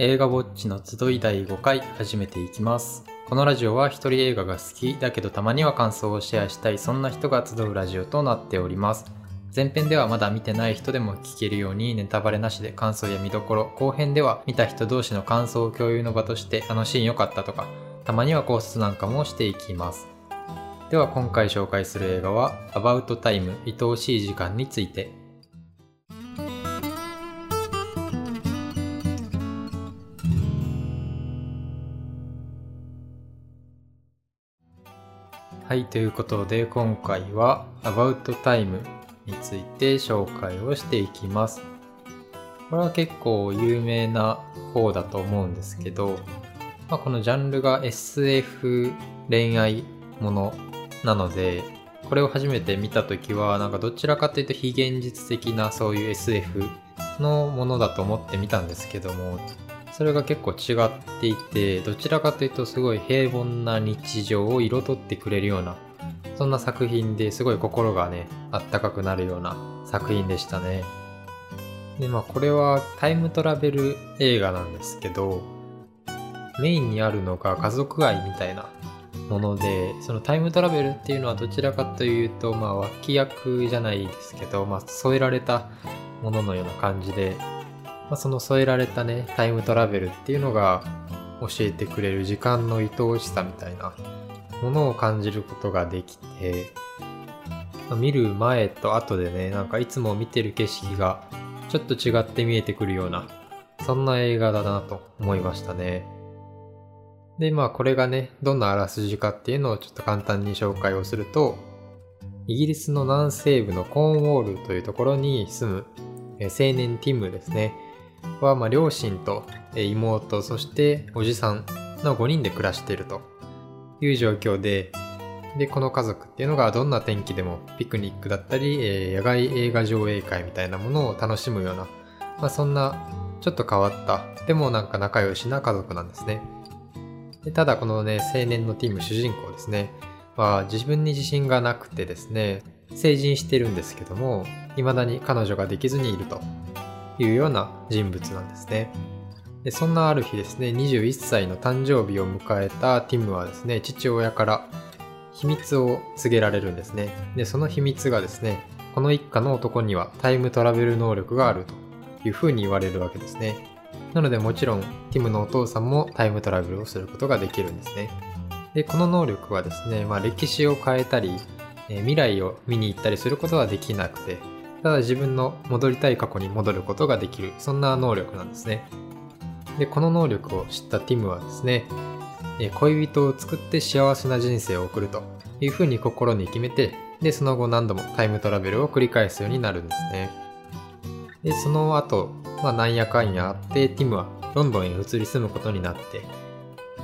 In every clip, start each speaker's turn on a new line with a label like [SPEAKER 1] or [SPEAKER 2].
[SPEAKER 1] 映画ウォッチの集い第5回始めていきます。このラジオは一人映画が好きだけどたまには感想をシェアしたいそんな人が集うラジオとなっております。前編ではまだ見てない人でも聞けるようにネタバレなしで感想や見どころ、後編では見た人同士の感想を共有の場としてあのシーン良かったとか、たまには考察なんかもしていきます。では今回紹介する映画は About Time 愛おしい時間についてはい、ということで今回は About Time について紹介をしていきます。これは結構有名な方だと思うんですけど、まあ、このジャンルが SF 恋愛ものなので、これを初めて見た時はなんかどちらかというと非現実的なそういう SF のものだと思って見たんですけども、それが結構違っていて、どちらかというとすごい平凡な日常を彩ってくれるような、そんな作品ですごい心がね、あったかくなるような作品でしたね。で、まあこれはタイムトラベル映画なんですけど、メインにあるのが家族愛みたいなもので、そのタイムトラベルっていうのはどちらかというと、まあ脇役じゃないですけど、まあ添えられたもののような感じで、まあ、その添えられたね、タイムトラベルっていうのが教えてくれる時間の愛おしさみたいなものを感じることができて、まあ見る前と後でね、なんかいつも見てる景色がちょっと違って見えてくるような、そんな映画だなと思いましたね。で、まあこれがね、どんなあらすじかっていうのをちょっと簡単に紹介をすると、イギリスの南西部のコーンウォールというところに住む青年ティムですね。は、まあ、両親と妹、そしておじさんの5人で暮らしていると。いう状況で、で、この家族っていうのがどんな天気でもピクニックだったり、え野外映画上映会みたいなものを楽しむような、まあ、そんなちょっと変わった、でもなんか仲良しな家族なんですね。でただこのね、青年のティム主人公ですね、は自分に自信がなくてですね、成人してるんですけども、未だに彼女ができずにいると。いうような人物なんですね。でそんなある日ですね、21歳の誕生日を迎えたティムはですね、父親から秘密を告げられるんですね。で、その秘密がですね、この一家の男にはタイムトラベル能力があるというふうに言われるわけですね。なのでもちろん、ティムのお父さんもタイムトラベルをすることができるんですね。で、この能力はですね、まあ歴史を変えたり、え未来を見に行ったりすることはできなくて、ただ自分の戻りたい過去に戻ることができる、そんな能力なんですね。で、この能力を知ったティムはですね、恋人を作って幸せな人生を送るというふうに心に決めて、で、その後何度もタイムトラベルを繰り返すようになるんですね。で、その後、まあなんやかんやあって、ティムはロンドンへ移り住むことになって、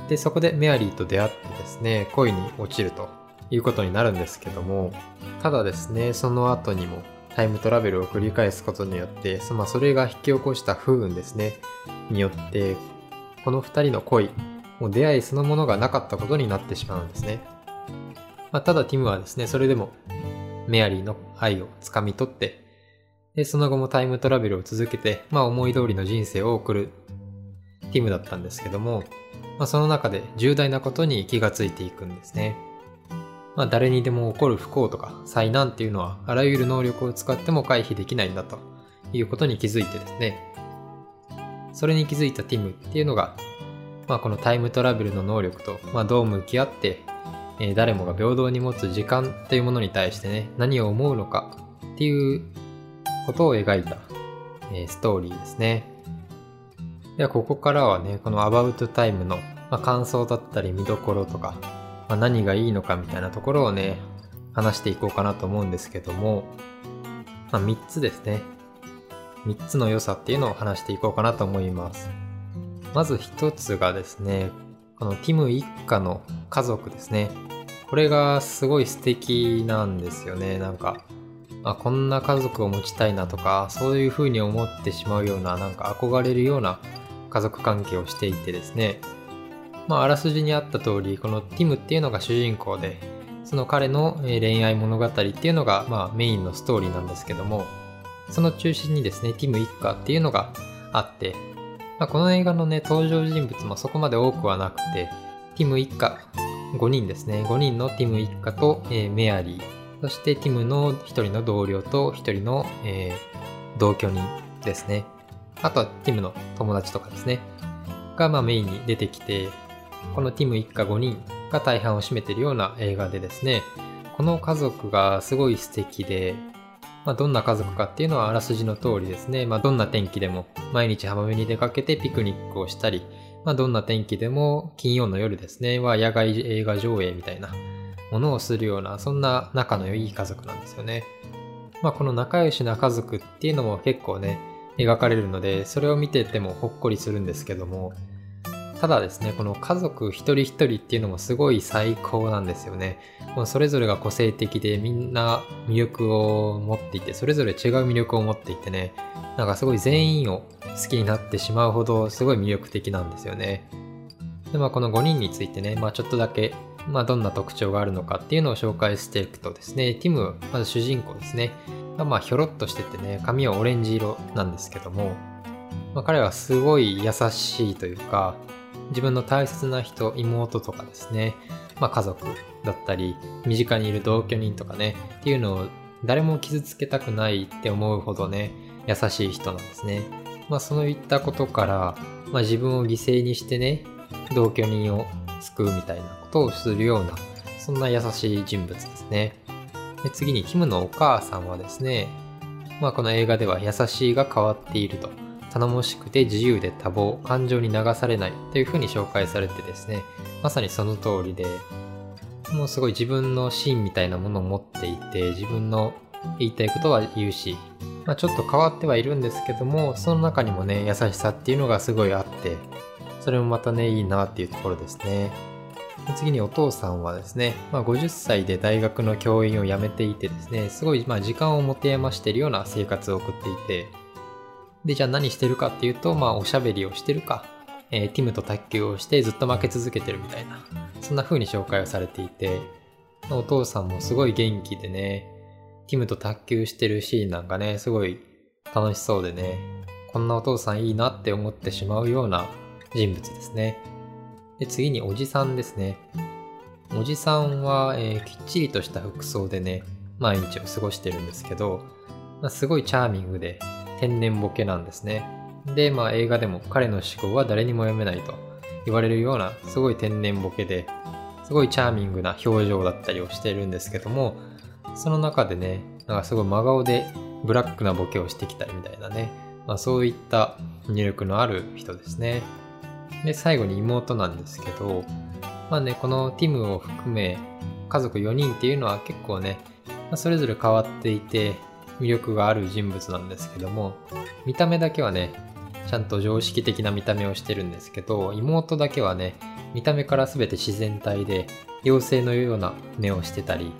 [SPEAKER 1] で、そこでメアリーと出会ってですね、恋に落ちるということになるんですけども、ただですね、その後にもタイムトラベルを繰り返すことによって、そまあ、それが引き起こした不運ですね、によって、この二人の恋、もう出会いそのものがなかったことになってしまうんですね。まあ、ただティムはですね、それでもメアリーの愛をつかみ取って、で、その後もタイムトラベルを続けて、まあ思い通りの人生を送るティムだったんですけども、まあその中で重大なことに気がついていくんですね。まあ誰にでも起こる不幸とか災難っていうのはあらゆる能力を使っても回避できないんだということに気づいてですね。それに気づいたティムっていうのが、まあこのタイムトラベルの能力と、まあどう向き合って、えー誰もが平等に持つ時間というものに対してね、何を思うのかっていうことを描いた、えーストーリーですね。ではここからはね、この About Time の、まあ、感想だったり見どころとか、まあ、何がいいのかみたいなところをね、話していこうかなと思うんですけども、まあ、3つですね。3つの良さっていうのを話していこうかなと思います。まず1つがですね、このティム一家の家族ですね。これがすごい素敵なんですよね。なんか、あこんな家族を持ちたいなとか、そういう風に思ってしまうような、なんか憧れるような家族関係をしていてですね。まあ、あらすじにあった通り、このティムっていうのが主人公で、その彼の恋愛物語っていうのが、まあ、メインのストーリーなんですけども、その中心にですね、ティム一家っていうのがあって、まあ、この映画のね、登場人物もそこまで多くはなくて、ティム一家、5人ですね。5人のティム一家と、えー、メアリー、そしてティムの1人の同僚と1人の、えー、同居人ですね。あとはティムの友達とかですね。が、まあ、メインに出てきて、このティム一家5人が大半を占めているような映画でですね、この家族がすごい素敵で、まあ、どんな家族かっていうのはあらすじの通りですね。まあ、どんな天気でも毎日浜辺に出かけてピクニックをしたり、まあ、どんな天気でも金曜の夜ですね、は野外映画上映みたいなものをするような、そんな仲の良い家族なんですよね。まあ、この仲良しな家族っていうのも結構ね、描かれるので、それを見ててもほっこりするんですけども、ただですね、この家族一人一人っていうのもすごい最高なんですよね。もうそれぞれが個性的でみんな魅力を持っていて、それぞれ違う魅力を持っていてね、なんかすごい全員を好きになってしまうほどすごい魅力的なんですよね。で、まあこの5人についてね、まあちょっとだけ、まあどんな特徴があるのかっていうのを紹介していくとですね、ティム、まず主人公ですね。がまあひょろっとしててね、髪はオレンジ色なんですけども、まあ、彼はすごい優しいというか、自分の大切な人、妹とかですね、まあ家族だったり、身近にいる同居人とかね、っていうのを誰も傷つけたくないって思うほどね、優しい人なんですね。まあそういったことから、まあ自分を犠牲にしてね、同居人を救うみたいなことをするような、そんな優しい人物ですね。で次にキムのお母さんはですね、まあこの映画では優しいが変わっていると。頼もしくて自由で多忙、感情に流されないというふうに紹介されてですね、まさにその通りで、もうすごい自分の芯みたいなものを持っていて、自分の言いたいことは言うし、まあ、ちょっと変わってはいるんですけども、その中にもね、優しさっていうのがすごいあって、それもまたね、いいなっていうところですね。次にお父さんはですね、まあ、50歳で大学の教員を辞めていてですね、すごいま時間を持て余しているような生活を送っていて、で、じゃあ何してるかっていうと、まあ、おしゃべりをしてるか、えー、ティムと卓球をしてずっと負け続けてるみたいな、そんな風に紹介をされていて、お父さんもすごい元気でね、ティムと卓球してるシーンなんかね、すごい楽しそうでね、こんなお父さんいいなって思ってしまうような人物ですね。で、次におじさんですね。おじさんは、えー、きっちりとした服装でね、毎日を過ごしてるんですけど、まあ、すごいチャーミングで、天然ボケなんですね。で、まあ映画でも彼の思考は誰にも読めないと言われるようなすごい天然ボケで、すごいチャーミングな表情だったりをしているんですけども、その中でね、なんかすごい真顔でブラックなボケをしてきたりみたいなね、まあそういった魅力のある人ですね。で、最後に妹なんですけど、まあね、このティムを含め家族4人っていうのは結構ね、それぞれ変わっていて、魅力がある人物なんですけども、見た目だけはね、ちゃんと常識的な見た目をしてるんですけど、妹だけはね、見た目から全て自然体で、妖精のような目をしてたり、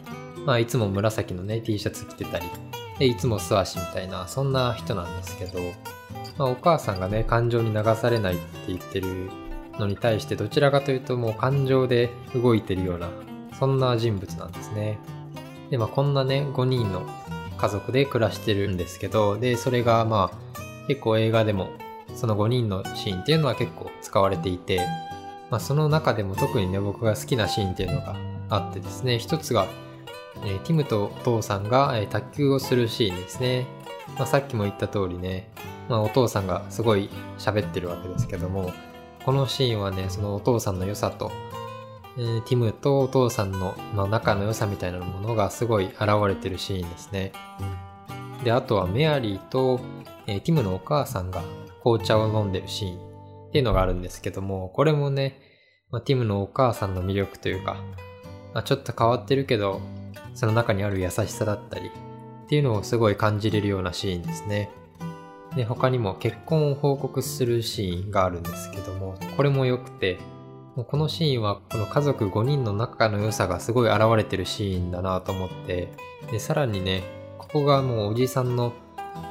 [SPEAKER 1] まあいつも紫のね、T シャツ着てたり、で、いつも素足みたいな、そんな人なんですけど、まあお母さんがね、感情に流されないって言ってるのに対して、どちらかというともう感情で動いてるような、そんな人物なんですね。で、まあこんなね、5人の家族で暮らしてるんですけど、で、それがまあ、結構映画でも、その5人のシーンっていうのは結構使われていて、まあ、その中でも特にね、僕が好きなシーンっていうのがあってですね、一つが、えー、ティムとお父さんが、えー、卓球をするシーンですね。まあ、さっきも言った通りね、まあ、お父さんがすごい喋ってるわけですけども、このシーンはね、そのお父さんの良さと、えー、ティムとお父さんの、まあ、仲の良さみたいなものがすごい現れてるシーンですね。で、あとはメアリーと、えー、ティムのお母さんが紅茶を飲んでるシーンっていうのがあるんですけども、これもね、まあ、ティムのお母さんの魅力というか、まあ、ちょっと変わってるけど、その中にある優しさだったりっていうのをすごい感じれるようなシーンですね。で、他にも結婚を報告するシーンがあるんですけども、これも良くて、もうこのシーンはこの家族5人の仲の良さがすごい現れてるシーンだなと思ってでさらにねここがもうおじさんの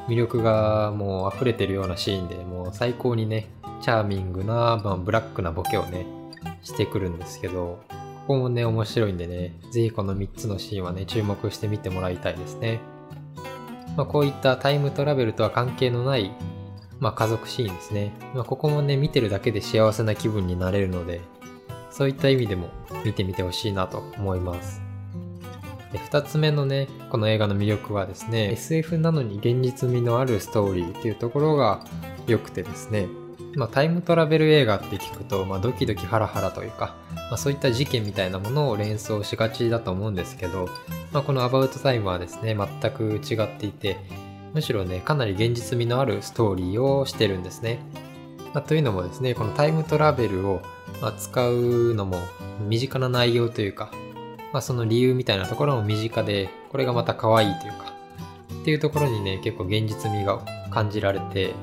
[SPEAKER 1] 魅力がもう溢れてるようなシーンでもう最高にねチャーミングな、まあ、ブラックなボケをねしてくるんですけどここもね面白いんでねぜひこの3つのシーンはね注目してみてもらいたいですね、まあ、こういったタイムトラベルとは関係のないまあ家族シーンですね。まあここもね、見てるだけで幸せな気分になれるので、そういった意味でも見てみてほしいなと思います。で2つ目のね、この映画の魅力はですね、SF なのに現実味のあるストーリーっていうところが良くてですね、まあ、タイムトラベル映画って聞くと、まあ、ドキドキハラハラというか、まあ、そういった事件みたいなものを連想しがちだと思うんですけど、まあ、このアバウトタイムはですね、全く違っていて、むしろね、かなり現実味のあるストーリーをしてるんですね。まあ、というのもですね、このタイムトラベルを扱うのも身近な内容というか、まあ、その理由みたいなところも身近で、これがまた可愛いというか、っていうところにね、結構現実味が感じられて、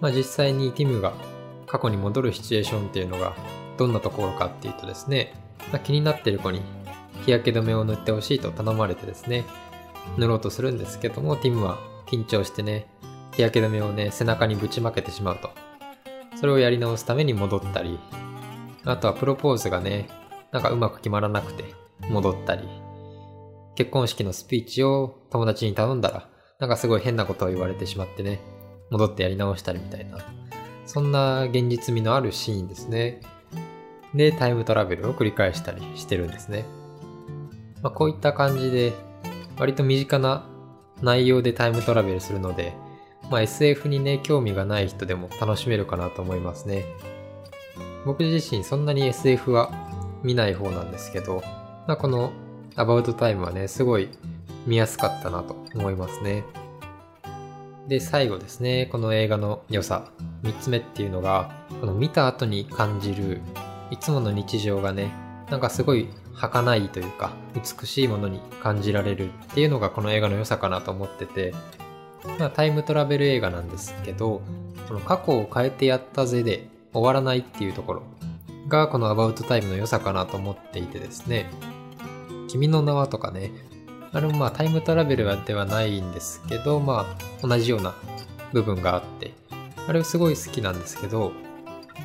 [SPEAKER 1] まあ、実際にティムが過去に戻るシチュエーションっていうのがどんなところかっていうとですね、まあ、気になってる子に日焼け止めを塗ってほしいと頼まれてですね、塗ろうとするんですけども、ティムは緊張してね、日焼け止めをね、背中にぶちまけてしまうと。それをやり直すために戻ったり、あとはプロポーズがね、なんかうまく決まらなくて戻ったり、結婚式のスピーチを友達に頼んだら、なんかすごい変なことを言われてしまってね、戻ってやり直したりみたいな、そんな現実味のあるシーンですね。で、タイムトラベルを繰り返したりしてるんですね。まあ、こういった感じで、割と身近な内容でタイムトラベルするので、まあ、SF にね、興味がない人でも楽しめるかなと思いますね。僕自身そんなに SF は見ない方なんですけど、まあ、この About Time はね、すごい見やすかったなと思いますね。で、最後ですね、この映画の良さ。3つ目っていうのが、この見た後に感じる、いつもの日常がね、なんかすごい儚いというか、美しいものに感じられるっていうのがこの映画の良さかなと思ってて、まあ、タイムトラベル映画なんですけど、この過去を変えてやったぜで終わらないっていうところがこのアバウトタイムの良さかなと思っていてですね、君の名はとかね、あれもまあタイムトラベルではないんですけど、まあ同じような部分があって、あれすごい好きなんですけど、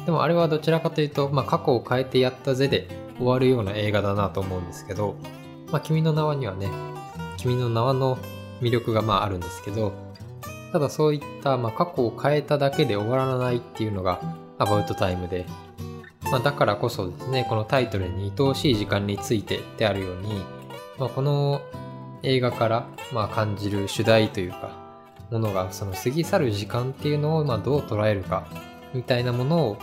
[SPEAKER 1] でもあれはどちらかというと、まあ過去を変えてやったぜで終わるような映画だなと思うんですけど、まあ君の名はにはね、君の名はの魅力がまああるんですけど、ただそういったまあ過去を変えただけで終わらないっていうのがアバウトタイムで、まあ、だからこそですね、このタイトルに愛おしい時間についてであるように、まあ、この映画からまあ感じる主題というか、ものがその過ぎ去る時間っていうのをまあどう捉えるかみたいなものを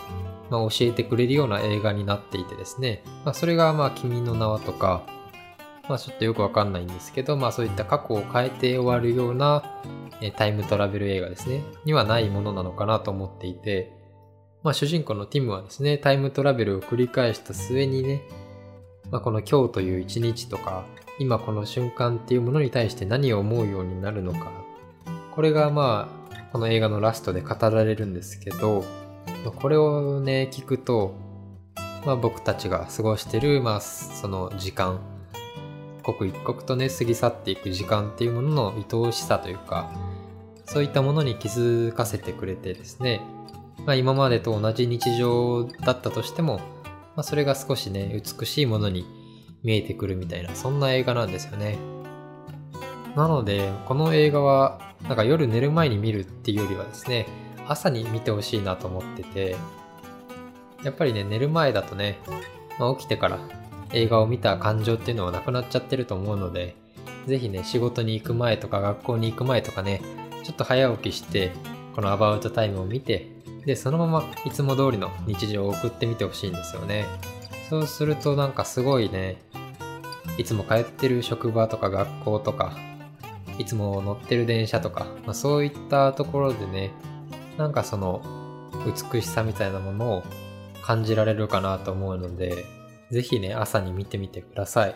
[SPEAKER 1] まあ教えてくれるような映画になっていてですね、まあ、それがまあ君の名はとか、まあちょっとよくわかんないんですけど、まあそういった過去を変えて終わるようなタイムトラベル映画ですね、にはないものなのかなと思っていて、まあ主人公のティムはですね、タイムトラベルを繰り返した末にね、まあこの今日という一日とか、今この瞬間っていうものに対して何を思うようになるのか。これがまあ、この映画のラストで語られるんですけど、これをね、聞くと、まあ僕たちが過ごしてる、まあその時間、刻一刻とね、過ぎ去っていく時間っていうものの愛おしさというか、そういったものに気づかせてくれてですね、まあ今までと同じ日常だったとしても、まあそれが少しね、美しいものに見えてくるみたいな、そんな映画なんですよね。なので、この映画は、なんか夜寝る前に見るっていうよりはですね、朝に見てほしいなと思ってて、やっぱりね、寝る前だとね、まあ、起きてから映画を見た感情っていうのはなくなっちゃってると思うので、ぜひね、仕事に行く前とか学校に行く前とかね、ちょっと早起きして、このアバウトタイムを見て、で、そのままいつも通りの日常を送ってみてほしいんですよね。そうするとなんかすごいね、いつも通ってる職場とか学校とか、いつも乗ってる電車とか、まあ、そういったところでね、なんかその美しさみたいなものを感じられるかなと思うので、ぜひね、朝に見てみてください。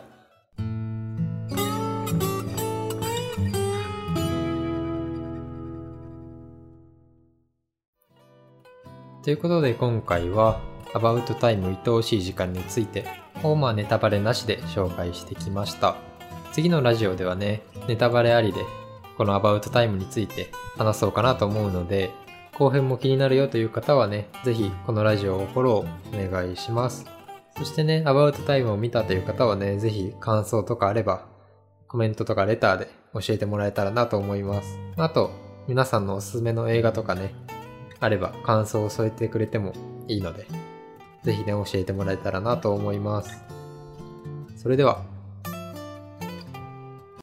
[SPEAKER 1] ということで今回はアバウトタイム愛おしい時間についてをまあネタバレなしで紹介してきました。次のラジオではね、ネタバレありでこのアバウトタイムについて話そうかなと思うので、後編も気になるよという方はね、ぜひこのラジオをフォローお願いします。そしてね、アバウトタイムを見たという方はね、ぜひ感想とかあれば、コメントとかレターで教えてもらえたらなと思います。あと、皆さんのおすすめの映画とかね、あれば感想を添えてくれてもいいので、ぜひね、教えてもらえたらなと思います。それでは、